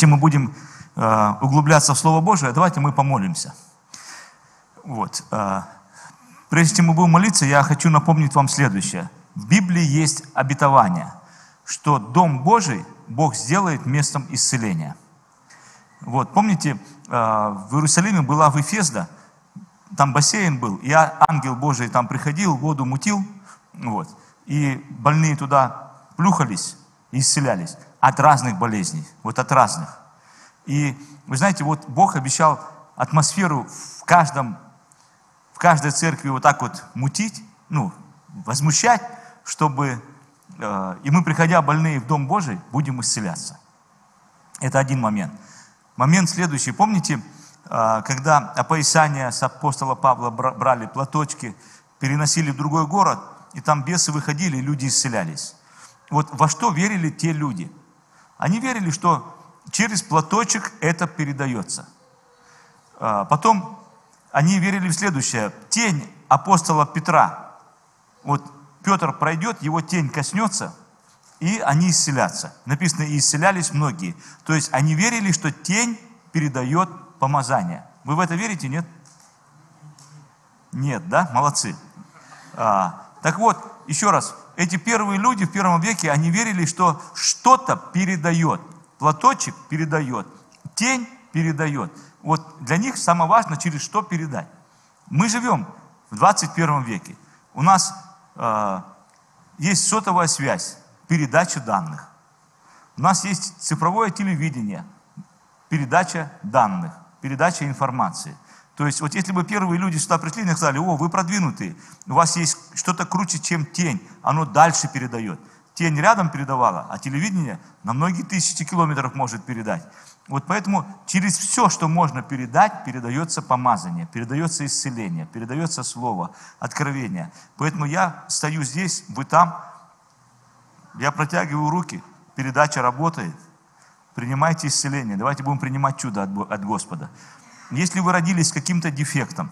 чем мы будем э, углубляться в Слово Божие, давайте мы помолимся. Вот. Э, прежде чем мы будем молиться, я хочу напомнить вам следующее. В Библии есть обетование, что Дом Божий Бог сделает местом исцеления. Вот, помните, э, в Иерусалиме была в Эфезда, там бассейн был, и ангел Божий там приходил, воду мутил, вот, и больные туда плюхались и исцелялись от разных болезней, вот от разных. И вы знаете, вот Бог обещал атмосферу в каждом, в каждой церкви вот так вот мутить, ну, возмущать, чтобы, э, и мы, приходя больные в Дом Божий, будем исцеляться. Это один момент. Момент следующий. Помните, э, когда опоясание с апостола Павла брали платочки, переносили в другой город, и там бесы выходили, и люди исцелялись. Вот во что верили те люди? Они верили, что через платочек это передается. А, потом они верили в следующее. Тень апостола Петра. Вот Петр пройдет, его тень коснется, и они исцелятся. Написано, и исцелялись многие. То есть они верили, что тень передает помазание. Вы в это верите, нет? Нет, да? Молодцы. А, так вот, еще раз, эти первые люди в первом веке, они верили, что что-то передает. Платочек передает, тень передает. Вот для них самое важное, через что передать. Мы живем в 21 веке. У нас э, есть сотовая связь, передача данных. У нас есть цифровое телевидение, передача данных, передача информации – то есть вот если бы первые люди сюда пришли и сказали, о, вы продвинутые, у вас есть что-то круче, чем тень, оно дальше передает. Тень рядом передавала, а телевидение на многие тысячи километров может передать. Вот поэтому через все, что можно передать, передается помазание, передается исцеление, передается слово, откровение. Поэтому я стою здесь, вы там, я протягиваю руки, передача работает. Принимайте исцеление. Давайте будем принимать чудо от Господа. Если вы родились с каким-то дефектом,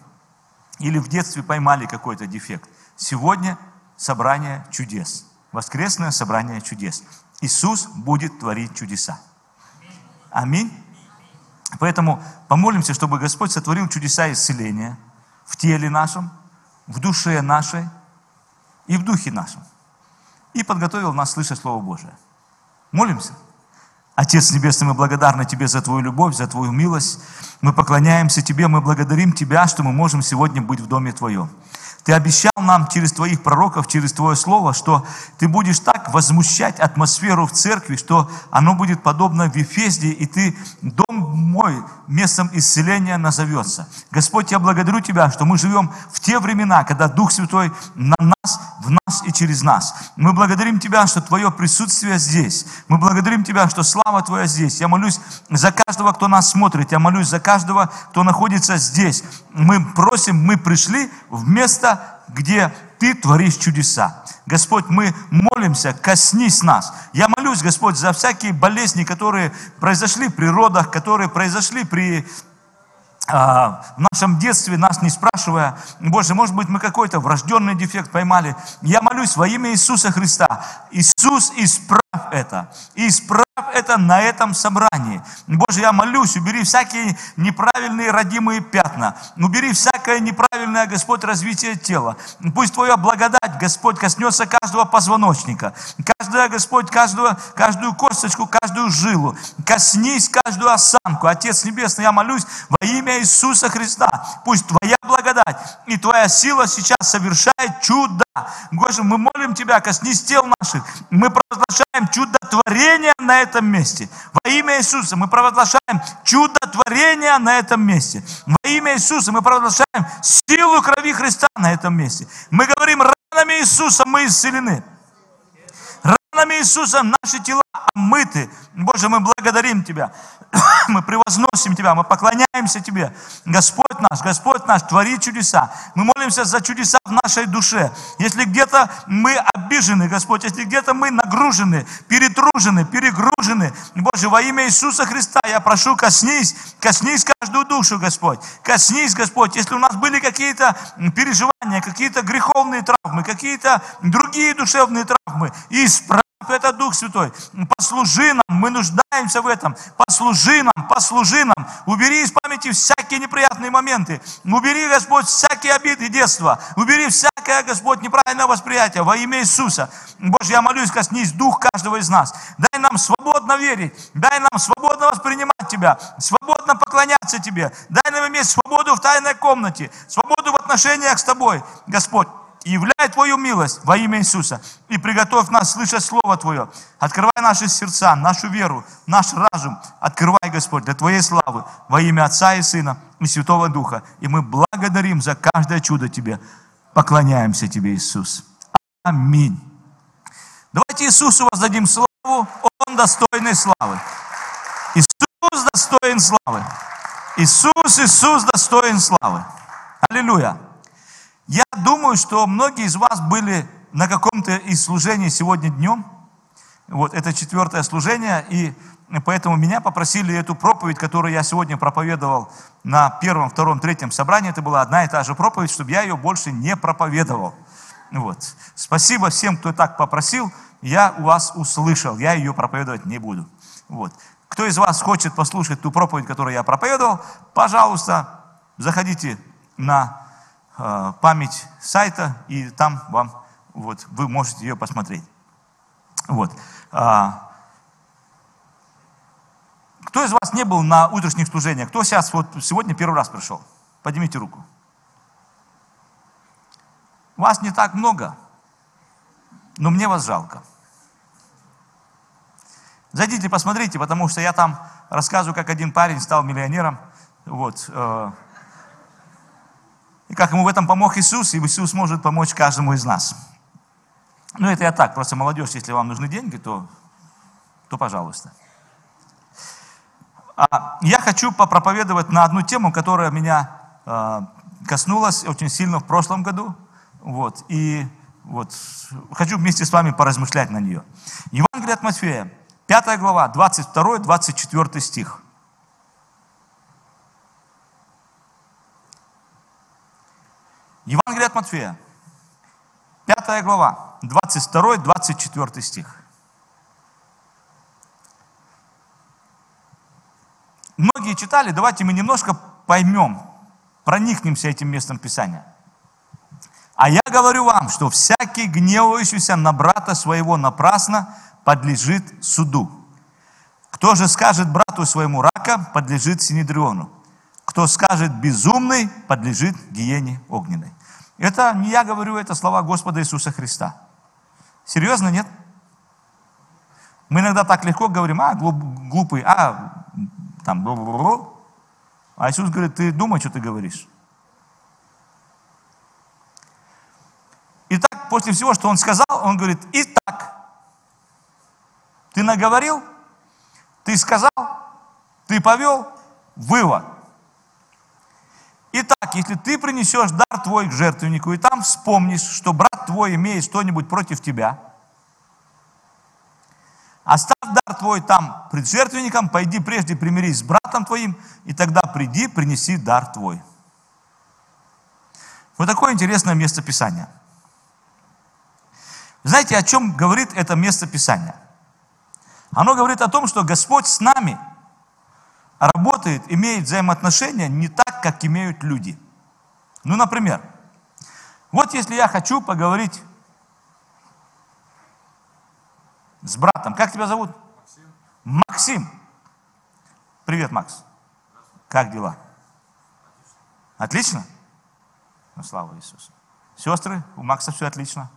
или в детстве поймали какой-то дефект, сегодня собрание чудес. Воскресное собрание чудес. Иисус будет творить чудеса. Аминь. Поэтому помолимся, чтобы Господь сотворил чудеса исцеления в теле нашем, в душе нашей и в духе нашем. И подготовил нас слышать Слово Божие. Молимся. Отец Небесный, мы благодарны Тебе за Твою любовь, за Твою милость. Мы поклоняемся Тебе, мы благодарим Тебя, что мы можем сегодня быть в Доме Твоем. Ты обещал нам через Твоих пророков, через Твое Слово, что Ты будешь так возмущать атмосферу в церкви, что оно будет подобно в Ефезде, и Ты, дом мой, местом исцеления назовется. Господь, я благодарю Тебя, что мы живем в те времена, когда Дух Святой на нас, в нас и через нас. Мы благодарим Тебя, что Твое присутствие здесь. Мы благодарим Тебя, что слава Твоя здесь. Я молюсь за каждого, кто нас смотрит. Я молюсь за каждого, кто находится здесь. Мы просим, мы пришли в место, где ты творишь чудеса. Господь, мы молимся, коснись нас. Я молюсь, Господь, за всякие болезни, которые произошли при родах, которые произошли при а, в нашем детстве, нас не спрашивая, Боже, может быть, мы какой-то врожденный дефект поймали. Я молюсь во имя Иисуса Христа. Иисус, исправь это. Исправь это на этом собрании. Боже, я молюсь, убери всякие неправильные родимые пятна. Убери всякое неправильное, Господь, развитие тела. Пусть Твоя благодать, Господь, коснется каждого позвоночника. Каждая, Господь, каждую, каждую косточку, каждую жилу. Коснись каждую осанку. Отец Небесный, я молюсь во имя Иисуса Христа. Пусть Твоя благодать и Твоя сила сейчас совершает чудо. Боже, мы молим Тебя, коснись тел наших. Мы провозглашаем чудотворение на этом месте. Во имя Иисуса мы провозглашаем чудотворение на этом месте. Во имя Иисуса мы провозглашаем силу крови Христа на этом месте. Мы говорим, ранами Иисуса мы исцелены. Ранами Иисуса наши тела омыты. Боже, мы благодарим Тебя. Мы превозносим Тебя, мы поклоняемся Тебе. Господь наш, Господь наш, твори чудеса. Мы молимся за чудеса в нашей душе. Если где-то мы обижены, Господь, если где-то мы нагружены, перетружены, перегружены, Боже, во имя Иисуса Христа я прошу, коснись, коснись каждую душу, Господь. Коснись, Господь, если у нас были какие-то переживания, какие-то греховные травмы, какие-то другие душевные травмы, исправь это Дух Святой. Послужи нам, мы нуждаемся в этом. Послужи нам, послужи нам. Убери из памяти всякие неприятные моменты. Убери, Господь, всякие обиды детства. Убери всякое, Господь, неправильное восприятие во имя Иисуса. Боже, я молюсь, коснись Дух каждого из нас. Дай нам свободно верить. Дай нам свободно воспринимать Тебя. Свободно поклоняться Тебе. Дай нам иметь свободу в тайной комнате. Свободу в отношениях с Тобой, Господь являй Твою милость во имя Иисуса. И приготовь нас слышать Слово Твое. Открывай наши сердца, нашу веру, наш разум. Открывай, Господь, для Твоей славы во имя Отца и Сына и Святого Духа. И мы благодарим за каждое чудо Тебе. Поклоняемся Тебе, Иисус. Аминь. Давайте Иисусу воздадим славу. Он достойный славы. Иисус достоин славы. Иисус, Иисус достоин славы. Аллилуйя. Я думаю, что многие из вас были на каком-то из служений сегодня днем. Вот это четвертое служение, и поэтому меня попросили эту проповедь, которую я сегодня проповедовал на первом, втором, третьем собрании, это была одна и та же проповедь, чтобы я ее больше не проповедовал. Вот. Спасибо всем, кто так попросил, я у вас услышал, я ее проповедовать не буду. Вот. Кто из вас хочет послушать ту проповедь, которую я проповедовал, пожалуйста, заходите на память сайта, и там вам, вот, вы можете ее посмотреть. Вот. А, кто из вас не был на утренних служениях? Кто сейчас вот сегодня первый раз пришел? Поднимите руку. Вас не так много, но мне вас жалко. Зайдите, посмотрите, потому что я там рассказываю, как один парень стал миллионером. Вот. И как ему в этом помог Иисус, и Иисус может помочь каждому из нас. Ну, это я так, просто молодежь, если вам нужны деньги, то, то пожалуйста. А, я хочу попроповедовать на одну тему, которая меня э, коснулась очень сильно в прошлом году. Вот, и вот, хочу вместе с вами поразмышлять на нее. Евангелие от Матфея, 5 глава, 22-24 стих. Евангелие от Матфея, 5 глава, 22-24 стих. Многие читали, давайте мы немножко поймем, проникнемся этим местом Писания. А я говорю вам, что всякий гневающийся на брата своего напрасно подлежит суду. Кто же скажет брату своему рака, подлежит Синедриону. Кто скажет безумный, подлежит гиене огненной. Это не я говорю, это слова Господа Иисуса Христа. Серьезно, нет? Мы иногда так легко говорим, а, глупый, а, там, бл -бл -бл. а Иисус говорит, ты думай, что ты говоришь. Итак, после всего, что Он сказал, Он говорит, итак, ты наговорил, ты сказал, ты повел, вывод – Итак, если ты принесешь дар твой к жертвеннику, и там вспомнишь, что брат твой имеет что-нибудь против тебя, оставь дар твой там пред жертвенником, пойди прежде примирись с братом твоим, и тогда приди, принеси дар твой. Вот такое интересное место Писания. Знаете, о чем говорит это место Писания? Оно говорит о том, что Господь с нами – работает, имеет взаимоотношения не так, как имеют люди. Ну, например, вот если я хочу поговорить с братом, как тебя зовут? Максим. Максим. Привет, Макс. Как дела? Отлично? Ну, слава Иисусу. Сестры, у Макса все отлично.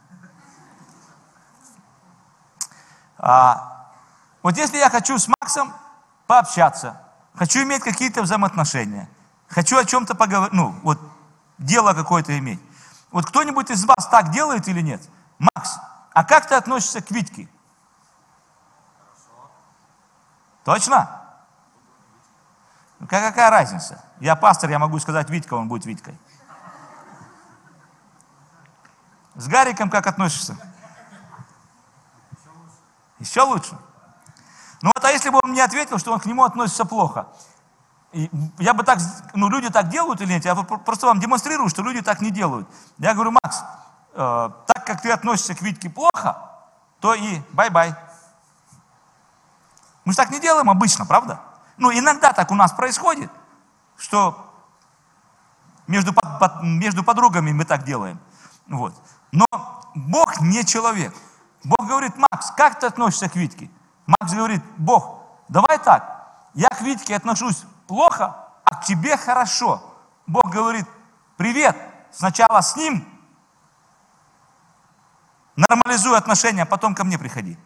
А, вот если я хочу с Максом пообщаться, хочу иметь какие-то взаимоотношения, хочу о чем-то поговорить, ну, вот дело какое-то иметь. Вот кто-нибудь из вас так делает или нет? Макс, а как ты относишься к Витьке? Точно? Ну, какая разница? Я пастор, я могу сказать Витька, он будет Витькой. С Гариком как относишься? Еще лучше. Ну вот, а если бы он мне ответил, что он к нему относится плохо? Я бы так, ну люди так делают или нет? Я просто вам демонстрирую, что люди так не делают. Я говорю, Макс, э, так как ты относишься к Витьке плохо, то и бай-бай. Мы же так не делаем обычно, правда? Ну, иногда так у нас происходит, что между, под, между подругами мы так делаем. Вот. Но Бог не человек. Бог говорит, Макс, как ты относишься к Витьке? Макс говорит, Бог, давай так, я к Витьке отношусь плохо, а к тебе хорошо. Бог говорит, привет, сначала с ним нормализуй отношения, а потом ко мне приходи.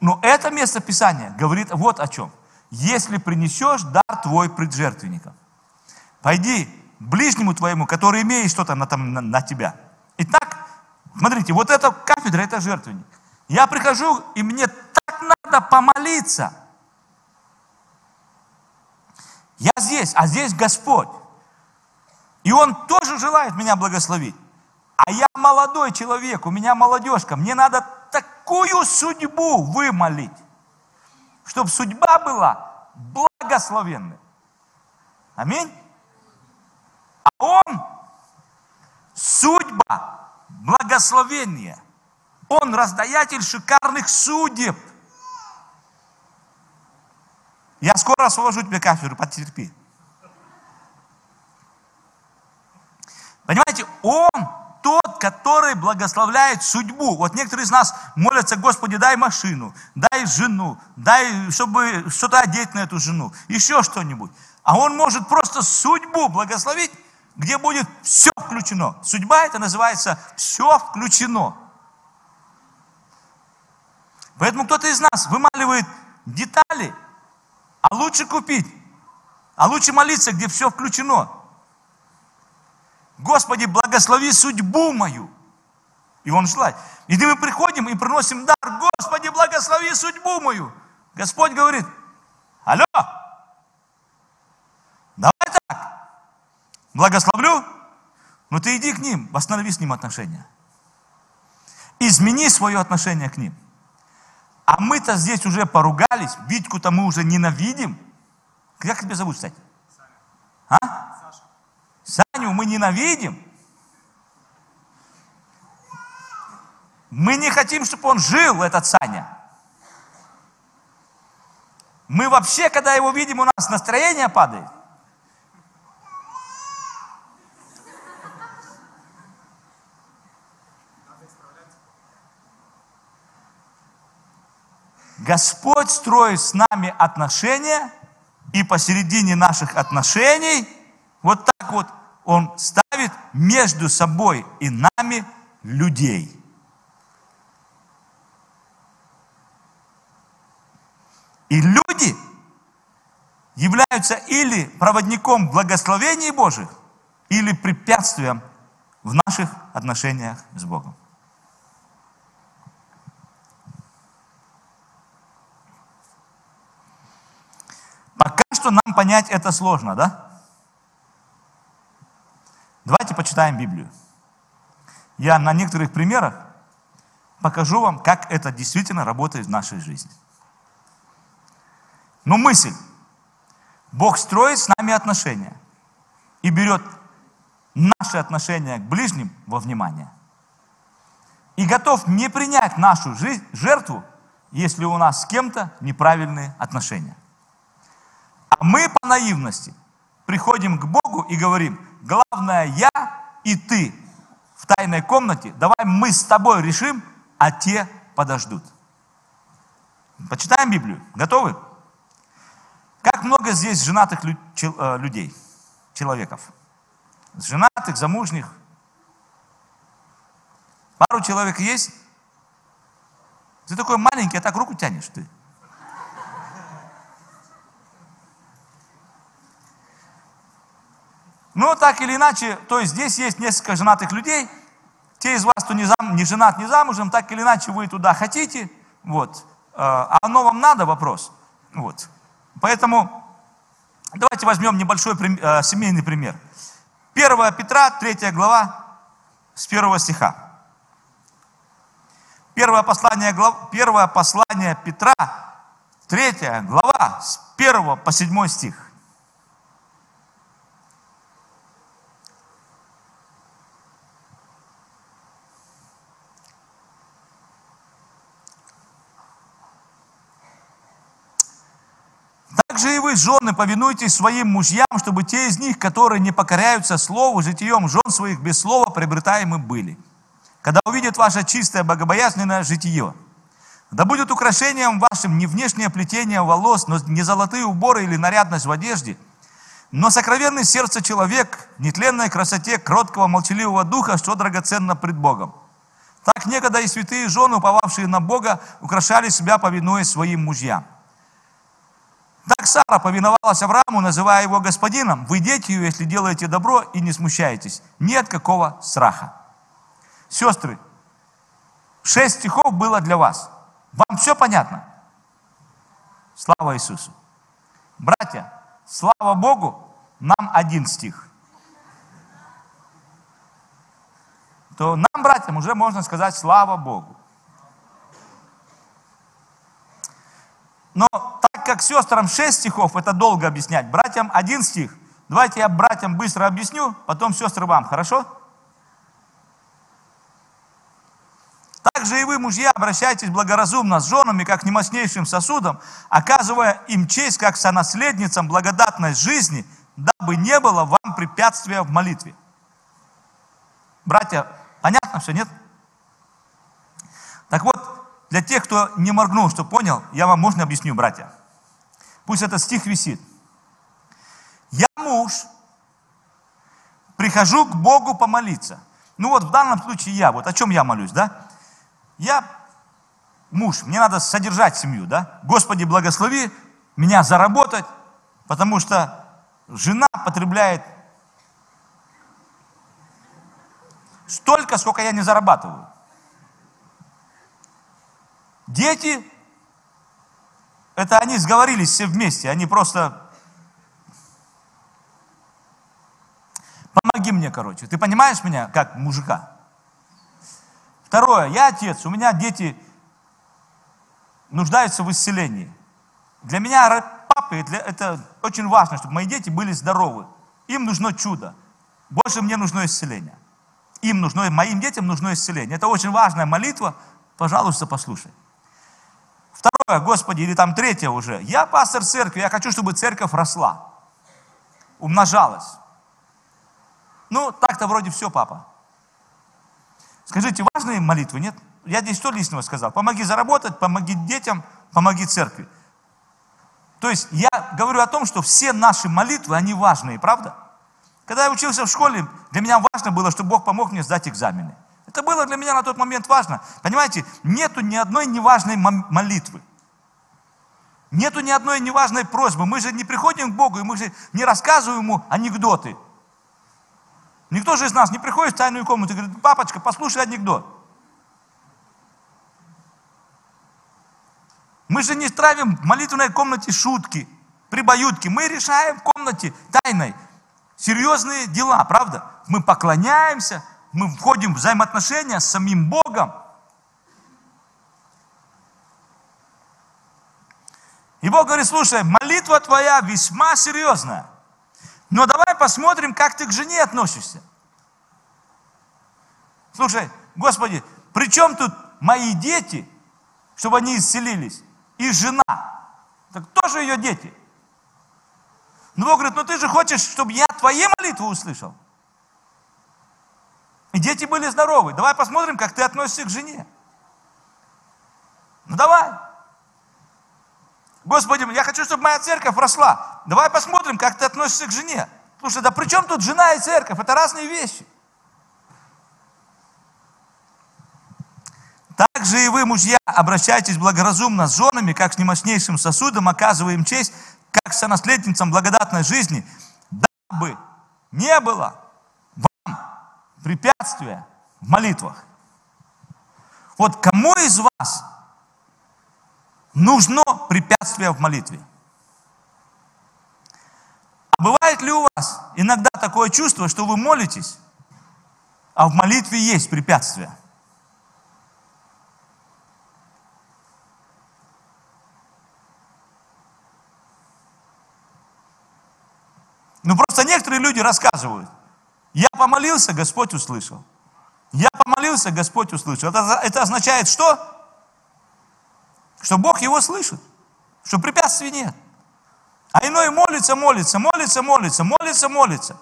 Но это место Писания говорит вот о чем. Если принесешь дар твой пред жертвенником, пойди ближнему твоему, который имеет что-то на, там, на, на тебя. Смотрите, вот эта кафедра, это жертвенник. Я прихожу, и мне так надо помолиться. Я здесь, а здесь Господь. И Он тоже желает меня благословить. А я молодой человек, у меня молодежка, мне надо такую судьбу вымолить, чтобы судьба была благословенной. Аминь. А Он судьба, благословение. Он раздаятель шикарных судеб. Я скоро освобожу тебе кафедру, потерпи. Понимаете, Он тот, который благословляет судьбу. Вот некоторые из нас молятся, Господи, дай машину, дай жену, дай, чтобы что-то одеть на эту жену, еще что-нибудь. А Он может просто судьбу благословить, где будет все включено. Судьба это называется все включено. Поэтому кто-то из нас вымаливает детали, а лучше купить, а лучше молиться, где все включено. Господи, благослови судьбу мою. И Он желает. И мы приходим и приносим дар. Господи, благослови судьбу мою. Господь говорит, алло, давай так, благословлю, но ты иди к ним, восстанови с ним отношения. Измени свое отношение к ним. А мы-то здесь уже поругались, Витьку-то мы уже ненавидим. Как тебя зовут, кстати? А? Саню мы ненавидим. Мы не хотим, чтобы он жил, этот Саня. Мы вообще, когда его видим, у нас настроение падает. Господь строит с нами отношения, и посередине наших отношений, вот так вот, он ставит между собой и нами людей. И люди являются или проводником благословений Божьих, или препятствием в наших отношениях с Богом. Пока что нам понять это сложно, да? Давайте почитаем Библию. Я на некоторых примерах покажу вам, как это действительно работает в нашей жизни. Но мысль. Бог строит с нами отношения и берет наши отношения к ближним во внимание. И готов не принять нашу жертву, если у нас с кем-то неправильные отношения. Мы по наивности приходим к Богу и говорим, главное я и ты в тайной комнате, давай мы с тобой решим, а те подождут. Почитаем Библию. Готовы? Как много здесь женатых э, людей, человеков? Женатых, замужних. Пару человек есть? Ты такой маленький, а так руку тянешь ты. Но так или иначе, то есть здесь есть несколько женатых людей, те из вас, кто не, зам, не женат, не замужем, так или иначе вы туда хотите, вот. А оно вам надо, вопрос. Вот. Поэтому давайте возьмем небольшой э, семейный пример. 1 Петра, 3 глава, с 1 стиха. Первое послание, глав, первое послание Петра, 3 глава, с 1 по 7 стих. вы, жены, повинуйтесь своим мужьям, чтобы те из них, которые не покоряются слову, житием жен своих без слова приобретаемы были. Когда увидят ваше чистое, богобоязненное житие, да будет украшением вашим не внешнее плетение волос, но не золотые уборы или нарядность в одежде, но сокровенный сердце человек, нетленной красоте кроткого, молчаливого духа, что драгоценно пред Богом. Так некогда и святые жены, уповавшие на Бога, украшали себя, повинуясь своим мужьям. Так Сара повиновалась Аврааму, называя его господином. Вы дети ее, если делаете добро и не смущаетесь. Нет какого страха. Сестры, шесть стихов было для вас. Вам все понятно? Слава Иисусу. Братья, слава Богу, нам один стих. То нам, братьям, уже можно сказать слава Богу. Но как сестрам шесть стихов, это долго объяснять. Братьям один стих. Давайте я братьям быстро объясню, потом сестры вам, хорошо? Также и вы, мужья, обращайтесь благоразумно с женами, как немощнейшим сосудом, оказывая им честь, как сонаследницам благодатной жизни, дабы не было вам препятствия в молитве. Братья, понятно все, нет? Так вот, для тех, кто не моргнул, что понял, я вам можно объясню, братья. Пусть этот стих висит. Я муж, прихожу к Богу помолиться. Ну вот в данном случае я, вот о чем я молюсь, да? Я муж, мне надо содержать семью, да? Господи, благослови меня заработать, потому что жена потребляет столько, сколько я не зарабатываю. Дети, это они сговорились все вместе, они просто... Помоги мне, короче. Ты понимаешь меня, как мужика? Второе, я отец, у меня дети нуждаются в исцелении. Для меня папы, для, это очень важно, чтобы мои дети были здоровы. Им нужно чудо. Больше мне нужно исцеление. Им нужно, моим детям нужно исцеление. Это очень важная молитва. Пожалуйста, послушай. Господи, или там третье уже. Я пастор церкви, я хочу, чтобы церковь росла, умножалась. Ну, так-то вроде все, папа. Скажите, важные молитвы, нет? Я здесь что лишнего сказал? Помоги заработать, помоги детям, помоги церкви. То есть я говорю о том, что все наши молитвы, они важные, правда? Когда я учился в школе, для меня важно было, чтобы Бог помог мне сдать экзамены. Это было для меня на тот момент важно. Понимаете, нету ни одной неважной молитвы. Нету ни одной неважной просьбы. Мы же не приходим к Богу, и мы же не рассказываем Ему анекдоты. Никто же из нас не приходит в тайную комнату и говорит, папочка, послушай анекдот. Мы же не травим в молитвенной комнате шутки, прибаютки. Мы решаем в комнате тайной серьезные дела, правда? Мы поклоняемся, мы входим в взаимоотношения с самим Богом. И Бог говорит, слушай, молитва твоя весьма серьезная. Но давай посмотрим, как ты к жене относишься. Слушай, Господи, при чем тут мои дети, чтобы они исцелились, и жена? Так тоже ее дети. Но Бог говорит, ну ты же хочешь, чтобы я твои молитвы услышал. И дети были здоровы. Давай посмотрим, как ты относишься к жене. Ну давай. Господи, я хочу, чтобы моя церковь росла. Давай посмотрим, как ты относишься к жене. Слушай, да при чем тут жена и церковь? Это разные вещи. Также и вы, мужья, обращайтесь благоразумно с женами, как с немощнейшим сосудом, оказывая им честь, как сонаследницам благодатной жизни, дабы не было вам препятствия в молитвах. Вот кому из вас нужно препятствие в молитве. А бывает ли у вас иногда такое чувство, что вы молитесь, а в молитве есть препятствия? Ну просто некоторые люди рассказывают. Я помолился, Господь услышал. Я помолился, Господь услышал. Это, это означает что? Что Бог его слышит, что препятствий нет. А иной молится, молится, молится, молится, молится, молится.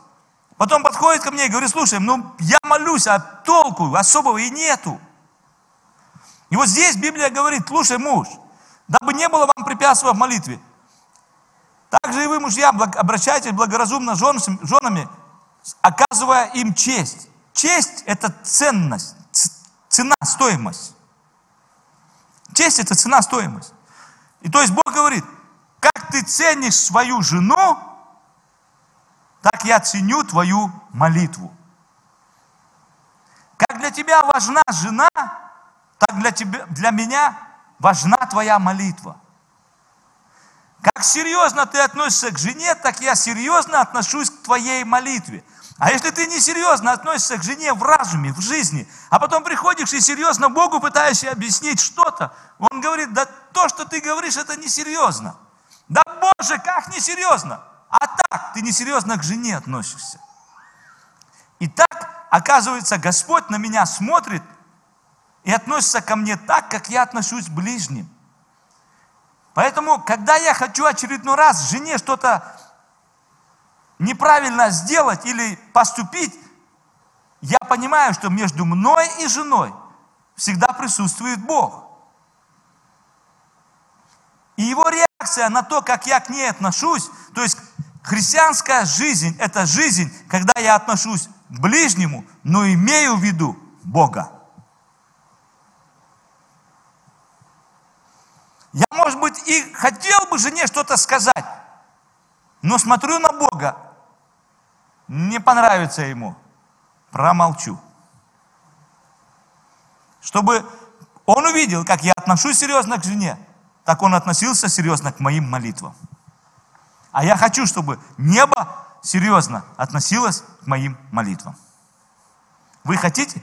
Потом подходит ко мне и говорит, слушай, ну я молюсь, а толку особого и нету. И вот здесь Библия говорит, слушай, муж, дабы не было вам препятствия в молитве. Также и вы, мужья, обращайтесь благоразумно с женами, оказывая им честь. Честь – это ценность, цена, стоимость. Честь – это цена, стоимость. И то есть Бог говорит, как ты ценишь свою жену, так я ценю твою молитву. Как для тебя важна жена, так для, тебя, для меня важна твоя молитва. Как серьезно ты относишься к жене, так я серьезно отношусь к твоей молитве. А если ты несерьезно относишься к жене в разуме, в жизни, а потом приходишь и серьезно Богу пытаешься объяснить что-то, Он говорит, да то, что ты говоришь, это несерьезно. Да Боже, как несерьезно? А так, ты несерьезно к жене относишься. И так, оказывается, Господь на меня смотрит и относится ко мне так, как я отношусь к ближним. Поэтому, когда я хочу очередной раз жене что-то неправильно сделать или поступить, я понимаю, что между мной и женой всегда присутствует Бог. И его реакция на то, как я к ней отношусь, то есть христианская жизнь – это жизнь, когда я отношусь к ближнему, но имею в виду Бога. Я, может быть, и хотел бы жене что-то сказать, но смотрю на Бога, не понравится ему, промолчу. Чтобы он увидел, как я отношусь серьезно к жене, так он относился серьезно к моим молитвам. А я хочу, чтобы небо серьезно относилось к моим молитвам. Вы хотите?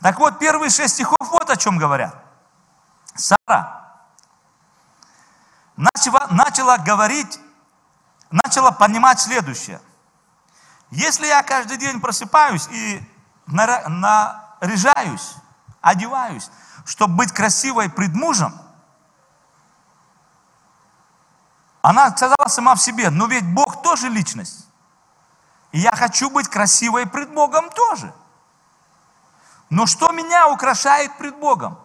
Так вот, первые шесть стихов вот о чем говорят. Сара начала, начала говорить, начала понимать следующее. Если я каждый день просыпаюсь и наряжаюсь, одеваюсь, чтобы быть красивой пред мужем, она сказала сама в себе, но ведь Бог тоже личность. И я хочу быть красивой пред Богом тоже. Но что меня украшает пред Богом?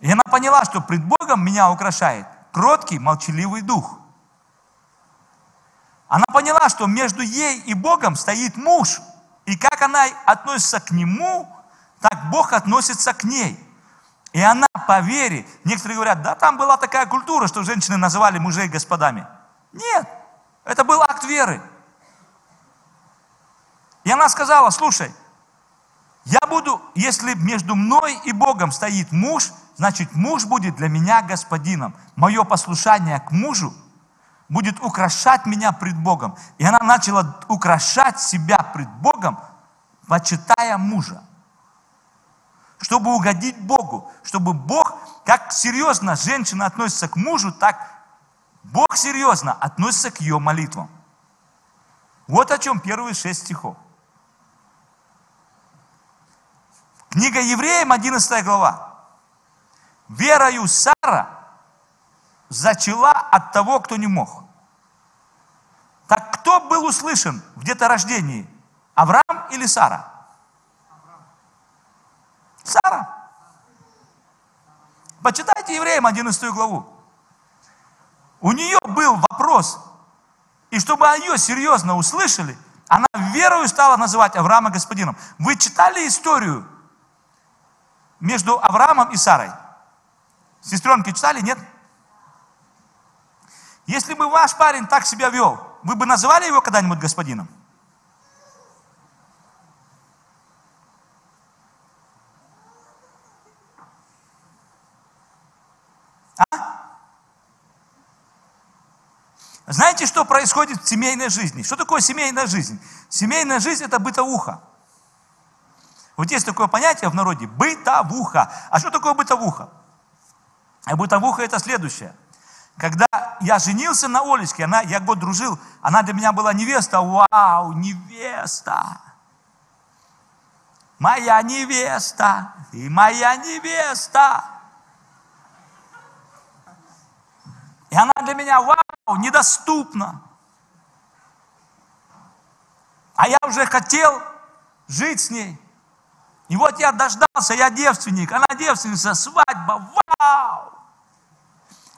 И она поняла, что пред Богом меня украшает кроткий, молчаливый дух. Она поняла, что между ей и Богом стоит муж. И как она относится к нему, так Бог относится к ней. И она по вере, некоторые говорят, да там была такая культура, что женщины называли мужей господами. Нет, это был акт веры. И она сказала, слушай, я буду, если между мной и Богом стоит муж, значит муж будет для меня господином. Мое послушание к мужу будет украшать меня пред Богом. И она начала украшать себя пред Богом, почитая мужа чтобы угодить Богу, чтобы Бог, как серьезно женщина относится к мужу, так Бог серьезно относится к ее молитвам. Вот о чем первые шесть стихов. Книга Евреям, 11 глава. Верою Сара зачала от того, кто не мог. Так кто был услышан в деторождении? Авраам или Сара? Сара. Почитайте Евреям 11 главу. У нее был вопрос, и чтобы ее серьезно услышали, она верою стала называть Авраама господином. Вы читали историю между Авраамом и Сарой? Сестренки читали, нет? Если бы ваш парень так себя вел, вы бы называли его когда-нибудь господином? Знаете, что происходит в семейной жизни? Что такое семейная жизнь? Семейная жизнь – это бытовуха. Вот есть такое понятие в народе – бытовуха. А что такое бытовуха? А бытовуха – это следующее. Когда я женился на Олечке, она, я год дружил, она для меня была невеста. Вау, невеста! Моя невеста, и моя невеста. И она для меня, вау, недоступна. А я уже хотел жить с ней. И вот я дождался, я девственник, она девственница, свадьба, вау!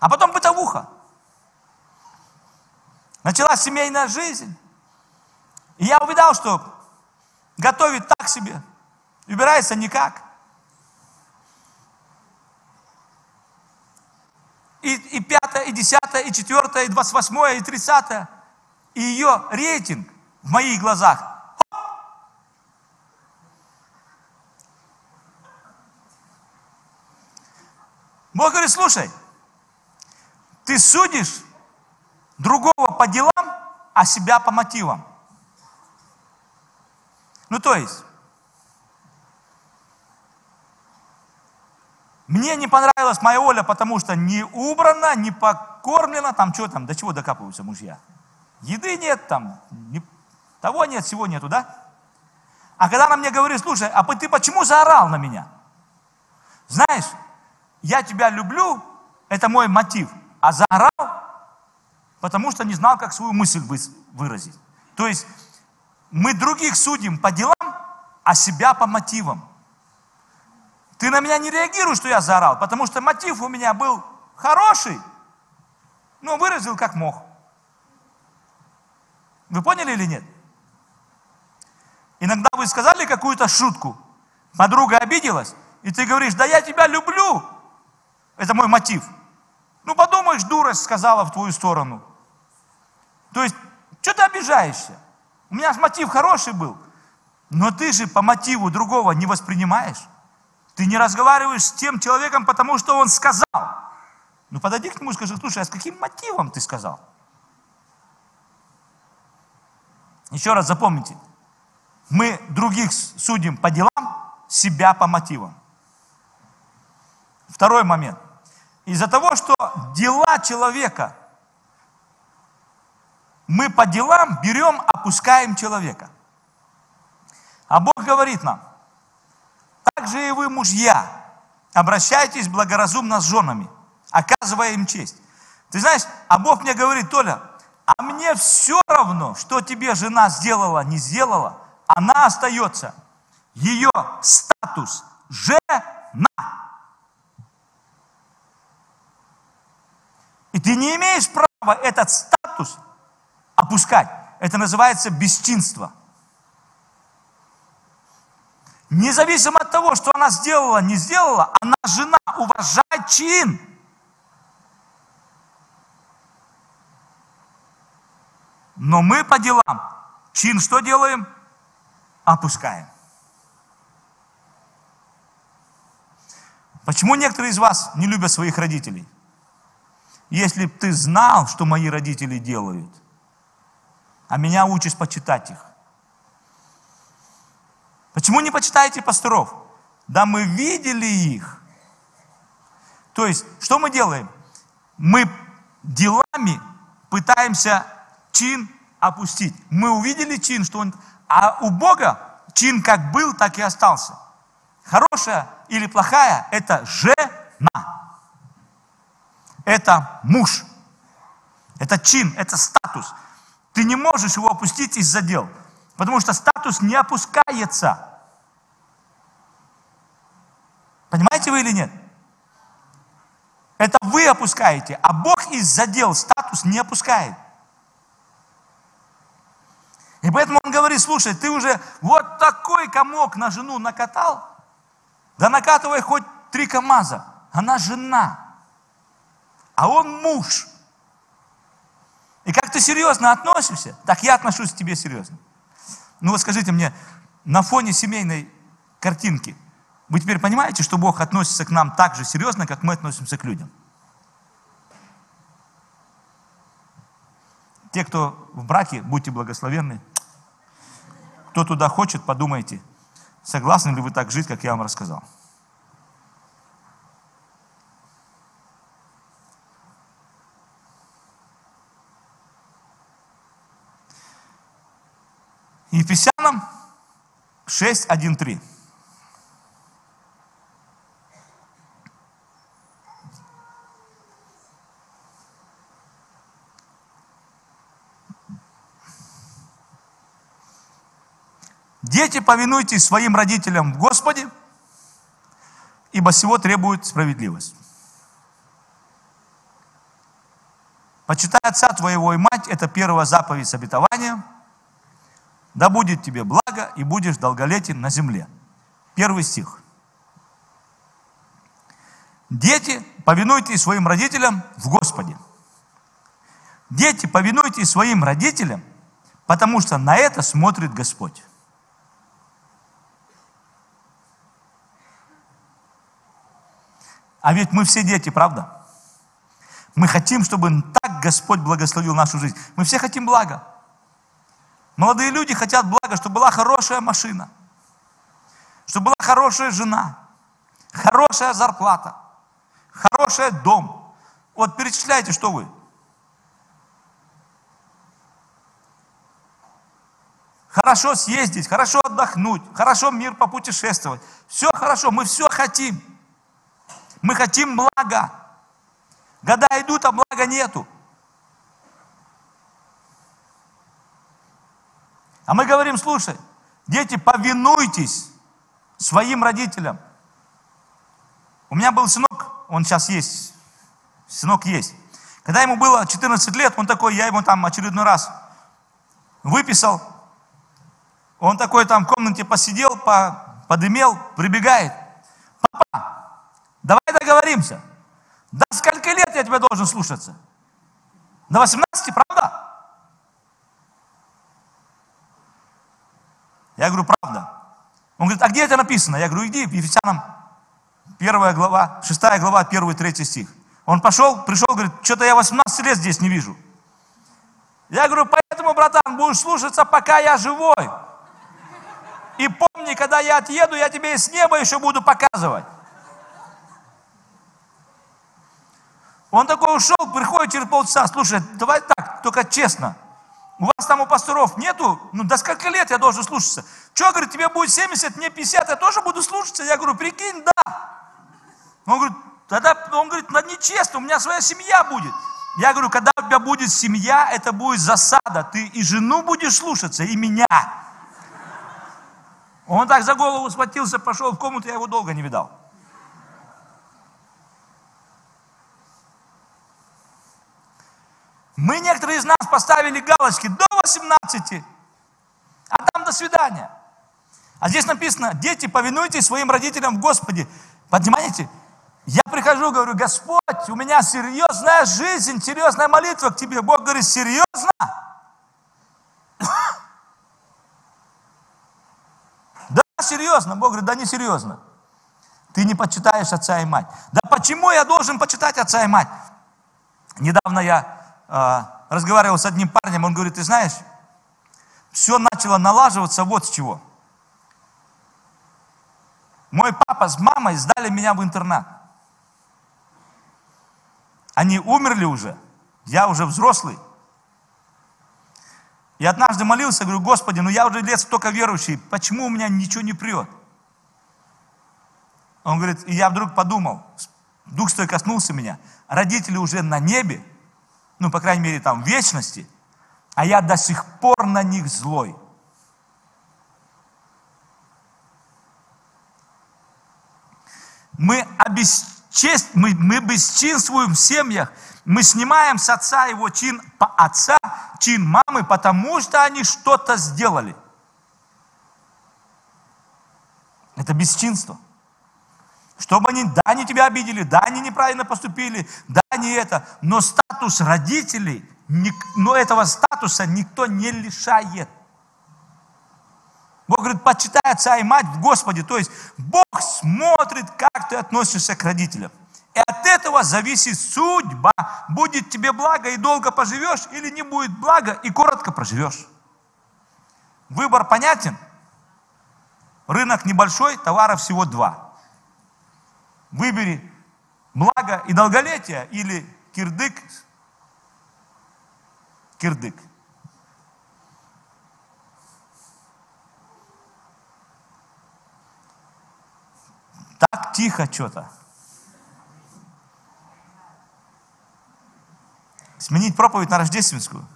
А потом бытовуха. Началась семейная жизнь. И я увидал, что готовит так себе, убирается никак. И, и пятое, и десятое, и четвертое, и двадцать восьмое, и тридцатое. И ее рейтинг в моих глазах. Бог говорит, слушай, ты судишь другого по делам, а себя по мотивам. Ну то есть, мне не понравилась моя Оля, потому что не убрана, не покормлена, там что там, до чего докапываются мужья. Еды нет там, не, того нет, всего нету, да? А когда она мне говорит, слушай, а ты почему заорал на меня? Знаешь, я тебя люблю, это мой мотив, а заорал, потому что не знал, как свою мысль выразить. То есть мы других судим по делам, а себя по мотивам. Ты на меня не реагируешь, что я заорал, потому что мотив у меня был хороший, но выразил как мог. Вы поняли или нет? Иногда вы сказали какую-то шутку, подруга обиделась, и ты говоришь, да я тебя люблю. Это мой мотив. Ну подумаешь, дурость сказала в твою сторону. То есть, что ты обижаешься? У меня мотив хороший был. Но ты же по мотиву другого не воспринимаешь. Ты не разговариваешь с тем человеком, потому что он сказал. Ну подойди к нему и скажи, слушай, а с каким мотивом ты сказал? Еще раз запомните, мы других судим по делам, себя по мотивам. Второй момент. Из-за того, что дела человека – мы по делам берем, опускаем человека. А Бог говорит нам, так же и вы, мужья, обращайтесь благоразумно с женами, оказывая им честь. Ты знаешь, а Бог мне говорит, Толя, а мне все равно, что тебе жена сделала, не сделала, она остается. Ее статус – жена. Ты не имеешь права этот статус опускать. Это называется бесчинство. Независимо от того, что она сделала, не сделала, она жена, уважает чин. Но мы по делам чин что делаем? Опускаем. Почему некоторые из вас не любят своих родителей? Если бы ты знал, что мои родители делают – а меня учишь почитать их. Почему не почитаете пасторов? Да мы видели их. То есть, что мы делаем? Мы делами пытаемся чин опустить. Мы увидели чин, что он... А у Бога чин как был, так и остался. Хорошая или плохая – это жена. Это муж. Это чин, это статус. Ты не можешь его опустить из-за дел, потому что статус не опускается. Понимаете вы или нет? Это вы опускаете, а Бог из-за дел статус не опускает. И поэтому он говорит, слушай, ты уже вот такой комок на жену накатал, да накатывай хоть три КАМАЗа. Она жена, а он муж. И как ты серьезно относишься, так я отношусь к тебе серьезно. Ну вот скажите мне, на фоне семейной картинки, вы теперь понимаете, что Бог относится к нам так же серьезно, как мы относимся к людям? Те, кто в браке, будьте благословенны. Кто туда хочет, подумайте, согласны ли вы так жить, как я вам рассказал. Ефесянам 6, 1, 3. Дети, повинуйтесь своим родителям в Господе, ибо всего требует справедливость. Почитай отца твоего и мать, это первая заповедь с обетованием – да будет тебе благо, и будешь долголетен на земле. Первый стих. Дети, повинуйтесь своим родителям в Господе. Дети, повинуйтесь своим родителям, потому что на это смотрит Господь. А ведь мы все дети, правда? Мы хотим, чтобы так Господь благословил нашу жизнь. Мы все хотим блага. Молодые люди хотят блага, чтобы была хорошая машина, чтобы была хорошая жена, хорошая зарплата, хороший дом. Вот перечисляйте, что вы. Хорошо съездить, хорошо отдохнуть, хорошо мир попутешествовать. Все хорошо, мы все хотим. Мы хотим блага. Года идут, а блага нету. А мы говорим, слушай, дети, повинуйтесь своим родителям. У меня был сынок, он сейчас есть, сынок есть. Когда ему было 14 лет, он такой, я ему там очередной раз выписал, он такой там в комнате посидел, подымел, прибегает. Папа, давай договоримся. До скольки лет я тебя должен слушаться? До 18, правда? Я говорю, правда. Он говорит, а где это написано? Я говорю, иди, Ефесянам, первая глава, шестая глава, первый, третий стих. Он пошел, пришел, говорит, что-то я 18 лет здесь не вижу. Я говорю, поэтому, братан, будешь слушаться, пока я живой. И помни, когда я отъеду, я тебе из неба еще буду показывать. Он такой ушел, приходит через полчаса, слушай, давай так, только честно. У вас там у пасторов нету, ну до скольки лет я должен слушаться? Что, говорит, тебе будет 70, мне 50, я тоже буду слушаться? Я говорю, прикинь, да. Он говорит, тогда, он говорит, ну нечестно, у меня своя семья будет. Я говорю, когда у тебя будет семья, это будет засада. Ты и жену будешь слушаться, и меня. Он так за голову схватился, пошел в комнату, я его долго не видал. Мы некоторые из нас поставили галочки до 18, а там до свидания. А здесь написано, дети, повинуйтесь своим родителям в Господе. Понимаете? Я прихожу, говорю, Господь, у меня серьезная жизнь, серьезная молитва к Тебе. Бог говорит, серьезно? Да, серьезно. Бог говорит, да не серьезно. Ты не почитаешь отца и мать. Да почему я должен почитать отца и мать? Недавно я разговаривал с одним парнем, он говорит, ты знаешь, все начало налаживаться вот с чего. Мой папа с мамой сдали меня в интернат. Они умерли уже, я уже взрослый. И однажды молился, говорю, Господи, ну я уже лет столько верующий, почему у меня ничего не прет? Он говорит, и я вдруг подумал, Дух Святой коснулся меня, родители уже на небе, ну, по крайней мере, там, в вечности, а я до сих пор на них злой. Мы, обесчесть, мы, мы бесчинствуем в семьях, мы снимаем с отца его чин по отца, чин мамы, потому что они что-то сделали. Это бесчинство. Чтобы они, да, они тебя обидели, да, они неправильно поступили, да, не это, но статус родителей, но этого статуса никто не лишает. Бог говорит, почитай отца и мать в Господе. То есть Бог смотрит, как ты относишься к родителям. И от этого зависит судьба. Будет тебе благо и долго поживешь, или не будет благо и коротко проживешь. Выбор понятен. Рынок небольшой, товаров всего два. Выбери благо и долголетие или кирдык, кирдык. Так тихо что-то. Сменить проповедь на рождественскую.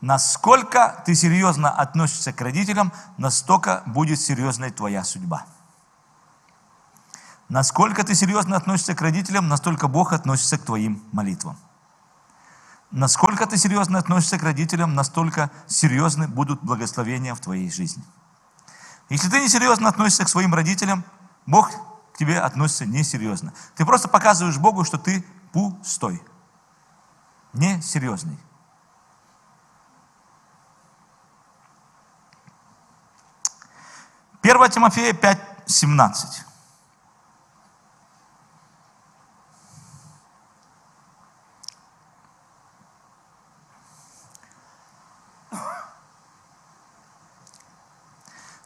Насколько ты серьезно относишься к родителям, настолько будет серьезной твоя судьба. Насколько ты серьезно относишься к родителям, настолько Бог относится к твоим молитвам. Насколько ты серьезно относишься к родителям, настолько серьезны будут благословения в твоей жизни. Если ты несерьезно относишься к своим родителям, Бог к тебе относится несерьезно. Ты просто показываешь Богу, что ты пустой, несерьезный. Первое Тимофея 5, 17.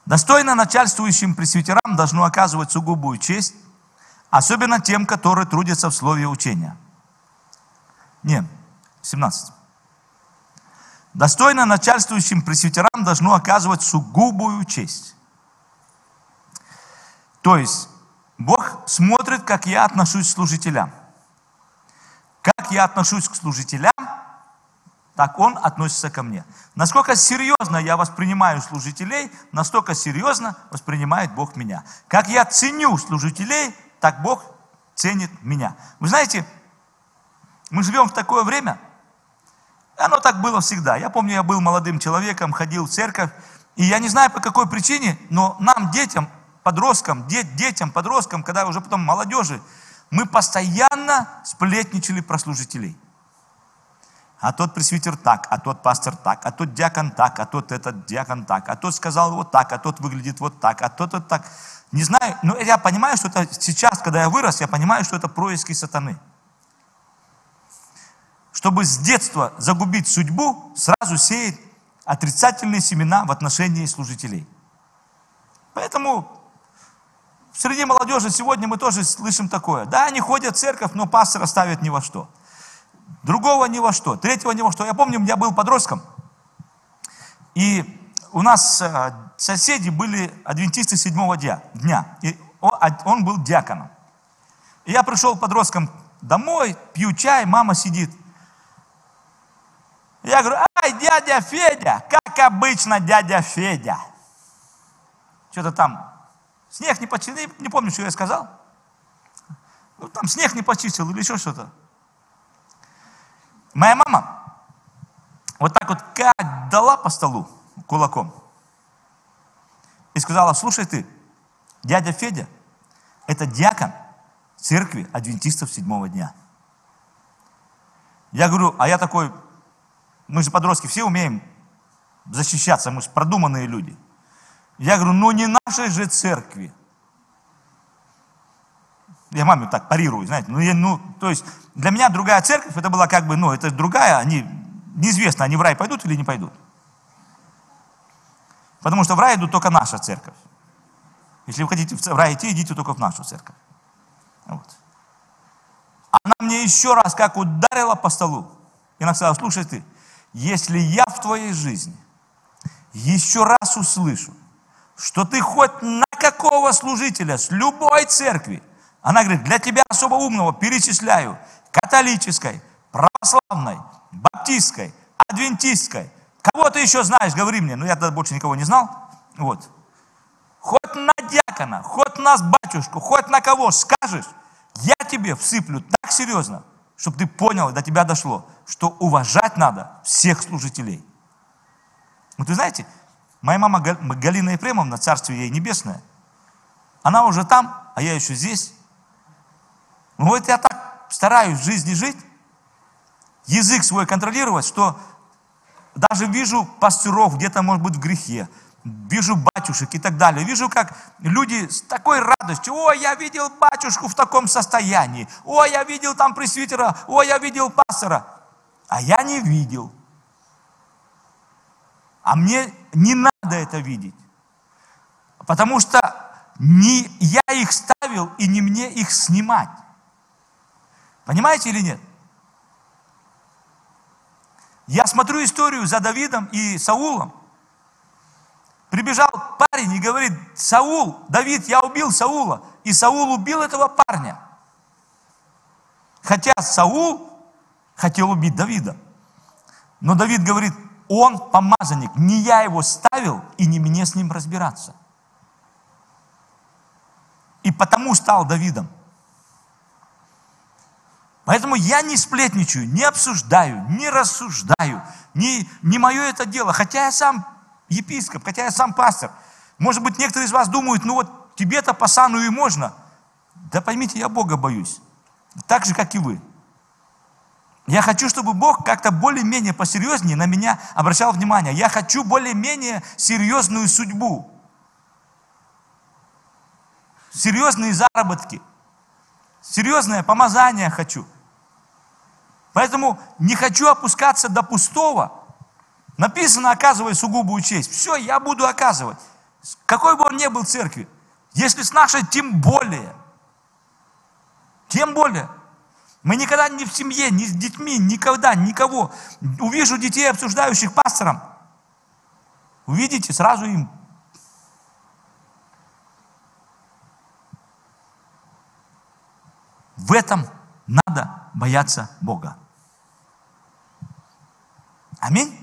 Достойно начальствующим пресвитерам должно оказывать сугубую честь, особенно тем, которые трудятся в слове учения. Не, 17. Достойно начальствующим пресвитерам должно оказывать сугубую честь. То есть, Бог смотрит, как я отношусь к служителям. Как я отношусь к служителям, так Он относится ко мне. Насколько серьезно я воспринимаю служителей, настолько серьезно воспринимает Бог меня. Как я ценю служителей, так Бог ценит меня. Вы знаете, мы живем в такое время, оно так было всегда. Я помню, я был молодым человеком, ходил в церковь, и я не знаю по какой причине, но нам, детям, подросткам, дет, детям, подросткам, когда уже потом молодежи, мы постоянно сплетничали про служителей а тот пресвитер так, а тот пастор так, а тот диакон так, а тот этот диакон так, а тот сказал вот так, а тот выглядит вот так, а тот вот так. Не знаю, но я понимаю, что это сейчас, когда я вырос, я понимаю, что это происки сатаны. Чтобы с детства загубить судьбу, сразу сеять отрицательные семена в отношении служителей. Поэтому среди молодежи сегодня мы тоже слышим такое. Да, они ходят в церковь, но пастора ставят ни во что другого ни во что, третьего ни во что. Я помню, я был подростком, и у нас э, соседи были адвентисты седьмого дня, и он был диаконом. И я пришел подростком домой, пью чай, мама сидит. Я говорю, ай, дядя Федя, как обычно дядя Федя. Что-то там, снег не почистил, не помню, что я сказал. Ну, там снег не почистил или еще что-то. Моя мама вот так вот как дала по столу кулаком и сказала, слушай ты, дядя Федя, это диакон церкви адвентистов седьмого дня. Я говорю, а я такой, мы же подростки, все умеем защищаться, мы же продуманные люди. Я говорю, ну не нашей же церкви. Я маме так парирую, знаете, ну, я, ну, то есть для меня другая церковь, это была как бы, ну, это другая, они, неизвестно, они в рай пойдут или не пойдут. Потому что в рай идут только наша церковь. Если вы хотите в рай идти, идите только в нашу церковь. Вот. Она мне еще раз как ударила по столу. И она сказала, слушай ты, если я в твоей жизни еще раз услышу, что ты хоть на какого служителя с любой церкви она говорит, для тебя особо умного перечисляю католической, православной, баптистской, адвентистской. Кого ты еще знаешь, говори мне. Ну, я тогда больше никого не знал. Вот. Хоть на диакона, хоть на батюшку, хоть на кого скажешь, я тебе всыплю так серьезно, чтобы ты понял, до тебя дошло, что уважать надо всех служителей. Вот вы знаете, моя мама Галина Ефремовна, царствие ей небесное, она уже там, а я еще здесь. Ну вот я так стараюсь в жизни жить, язык свой контролировать, что даже вижу пастыров где-то, может быть, в грехе, вижу батюшек и так далее. Вижу, как люди с такой радостью, о, я видел батюшку в таком состоянии, о, я видел там пресвитера, о, я видел пастора. А я не видел. А мне не надо это видеть. Потому что не я их ставил и не мне их снимать. Понимаете или нет? Я смотрю историю за Давидом и Саулом. Прибежал парень и говорит, Саул, Давид, я убил Саула. И Саул убил этого парня. Хотя Саул хотел убить Давида. Но Давид говорит, он помазанник, не я его ставил, и не мне с ним разбираться. И потому стал Давидом. Поэтому я не сплетничаю, не обсуждаю, не рассуждаю, не, не мое это дело. Хотя я сам епископ, хотя я сам пастор. Может быть, некоторые из вас думают, ну вот тебе-то по сану и можно. Да поймите, я Бога боюсь. Так же, как и вы. Я хочу, чтобы Бог как-то более-менее посерьезнее на меня обращал внимание. Я хочу более-менее серьезную судьбу. Серьезные заработки. Серьезное помазание хочу. Поэтому не хочу опускаться до пустого. Написано, оказывай сугубую честь. Все, я буду оказывать. Какой бы он ни был церкви. Если с нашей, тем более. Тем более. Мы никогда не в семье, ни с детьми, никогда, никого. Увижу детей, обсуждающих пастором. Увидите, сразу им. В этом надо бояться Бога. Аминь.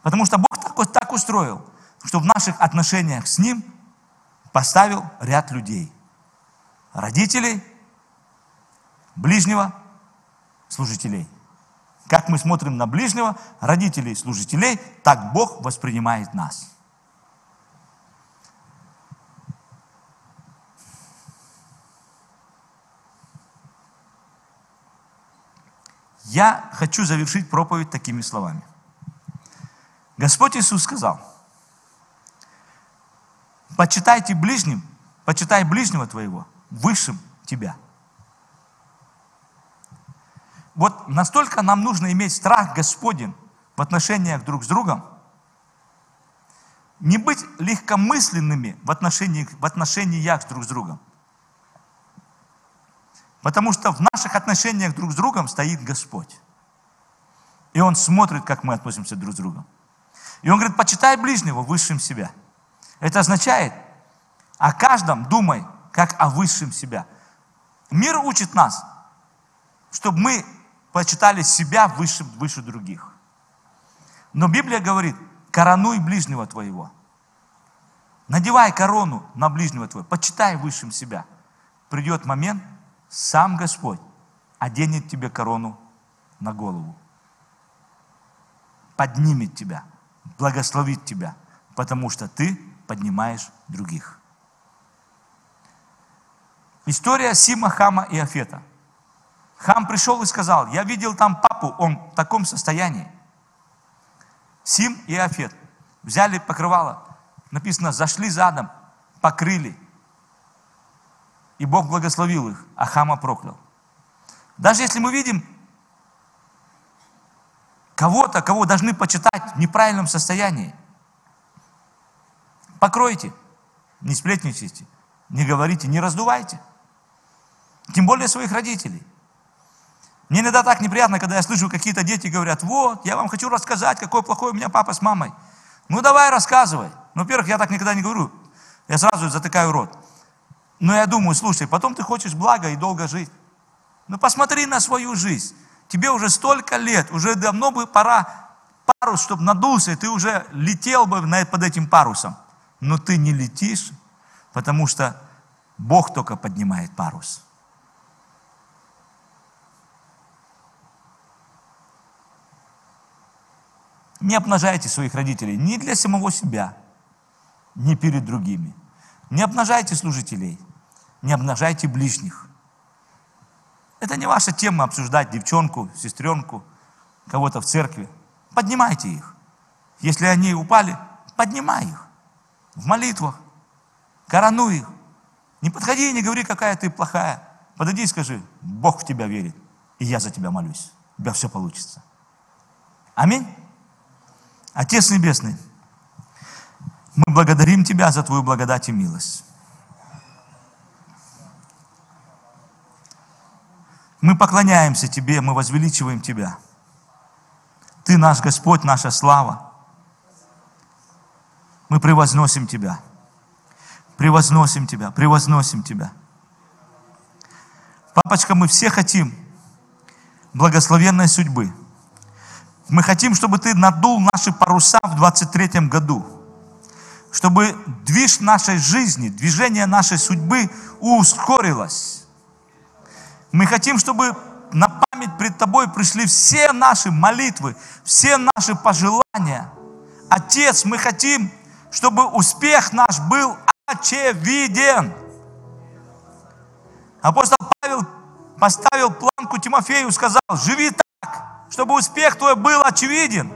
Потому что Бог так, так устроил, что в наших отношениях с Ним поставил ряд людей. Родителей, ближнего, служителей. Как мы смотрим на ближнего, родителей, служителей, так Бог воспринимает нас. Я хочу завершить проповедь такими словами. Господь Иисус сказал, почитайте ближним, почитай ближнего твоего высшим тебя – вот настолько нам нужно иметь страх Господень в отношениях друг с другом, не быть легкомысленными в отношениях, в отношениях друг с другом. Потому что в наших отношениях друг с другом стоит Господь. И Он смотрит, как мы относимся друг с другом. И Он говорит, почитай ближнего высшим себя. Это означает, о каждом думай, как о высшем себя. Мир учит нас, чтобы мы почитали себя выше, выше других. Но Библия говорит, коронуй ближнего твоего. Надевай корону на ближнего твоего, почитай высшим себя. Придет момент, сам Господь оденет тебе корону на голову. Поднимет тебя, благословит тебя, потому что ты поднимаешь других. История Сима, Хама и Афета – Хам пришел и сказал, я видел там папу, он в таком состоянии. Сим и Афет взяли покрывало, написано, зашли задом, покрыли. И Бог благословил их, а Хама проклял. Даже если мы видим кого-то, кого должны почитать в неправильном состоянии, покройте, не сплетничайте, не говорите, не раздувайте. Тем более своих родителей. Мне иногда так неприятно, когда я слышу, какие-то дети говорят, вот, я вам хочу рассказать, какой плохой у меня папа с мамой. Ну давай рассказывай. Ну, во-первых, я так никогда не говорю. Я сразу затыкаю рот. Но я думаю, слушай, потом ты хочешь благо и долго жить. Ну посмотри на свою жизнь. Тебе уже столько лет, уже давно бы пора парус, чтобы надулся, и ты уже летел бы под этим парусом. Но ты не летишь, потому что Бог только поднимает парус. Не обнажайте своих родителей ни для самого себя, ни перед другими. Не обнажайте служителей, не обнажайте ближних. Это не ваша тема обсуждать девчонку, сестренку, кого-то в церкви. Поднимайте их. Если они упали, поднимай их. В молитвах. Коронуй их. Не подходи и не говори, какая ты плохая. Подойди и скажи, Бог в тебя верит, и я за тебя молюсь. У тебя все получится. Аминь. Отец Небесный, мы благодарим Тебя за Твою благодать и милость. Мы поклоняемся Тебе, мы возвеличиваем Тебя. Ты наш Господь, наша слава. Мы превозносим Тебя. Превозносим Тебя, превозносим Тебя. Папочка, мы все хотим благословенной судьбы – Мы хотим, чтобы Ты надул наши паруса в 23 году. Чтобы движ нашей жизни, движение нашей судьбы ускорилось. Мы хотим, чтобы на память пред Тобой пришли все наши молитвы, все наши пожелания. Отец, мы хотим, чтобы успех наш был очевиден. Апостол Павел поставил планку Тимофею, сказал, живи так, чтобы успех твой был очевиден.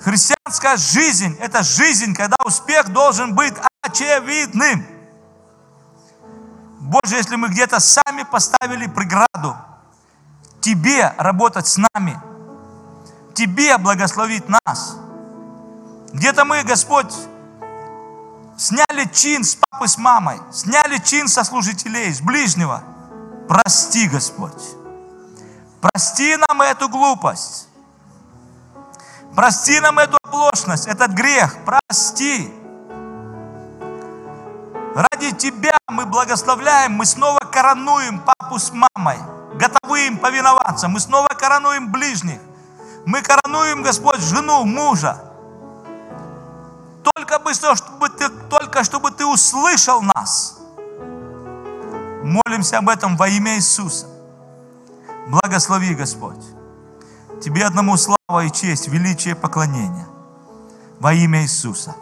Христианская жизнь – это жизнь, когда успех должен быть очевидным. Боже, если мы где-то сами поставили преграду, Тебе работать с нами, Тебе благословить нас. Где-то мы, Господь, сняли чин с папы, с мамой, сняли чин со служителей, с ближнего. Прости, Господь. Прости нам эту глупость. Прости нам эту оплошность, этот грех. Прости. Ради Тебя мы благословляем, мы снова коронуем папу с мамой, готовы им повиноваться. Мы снова коронуем ближних. Мы коронуем, Господь, жену, мужа. Только бы, чтобы ты, только чтобы ты услышал нас. Молимся об этом во имя Иисуса. Благослови, Господь. Тебе одному слава и честь, величие, поклонение. Во имя Иисуса.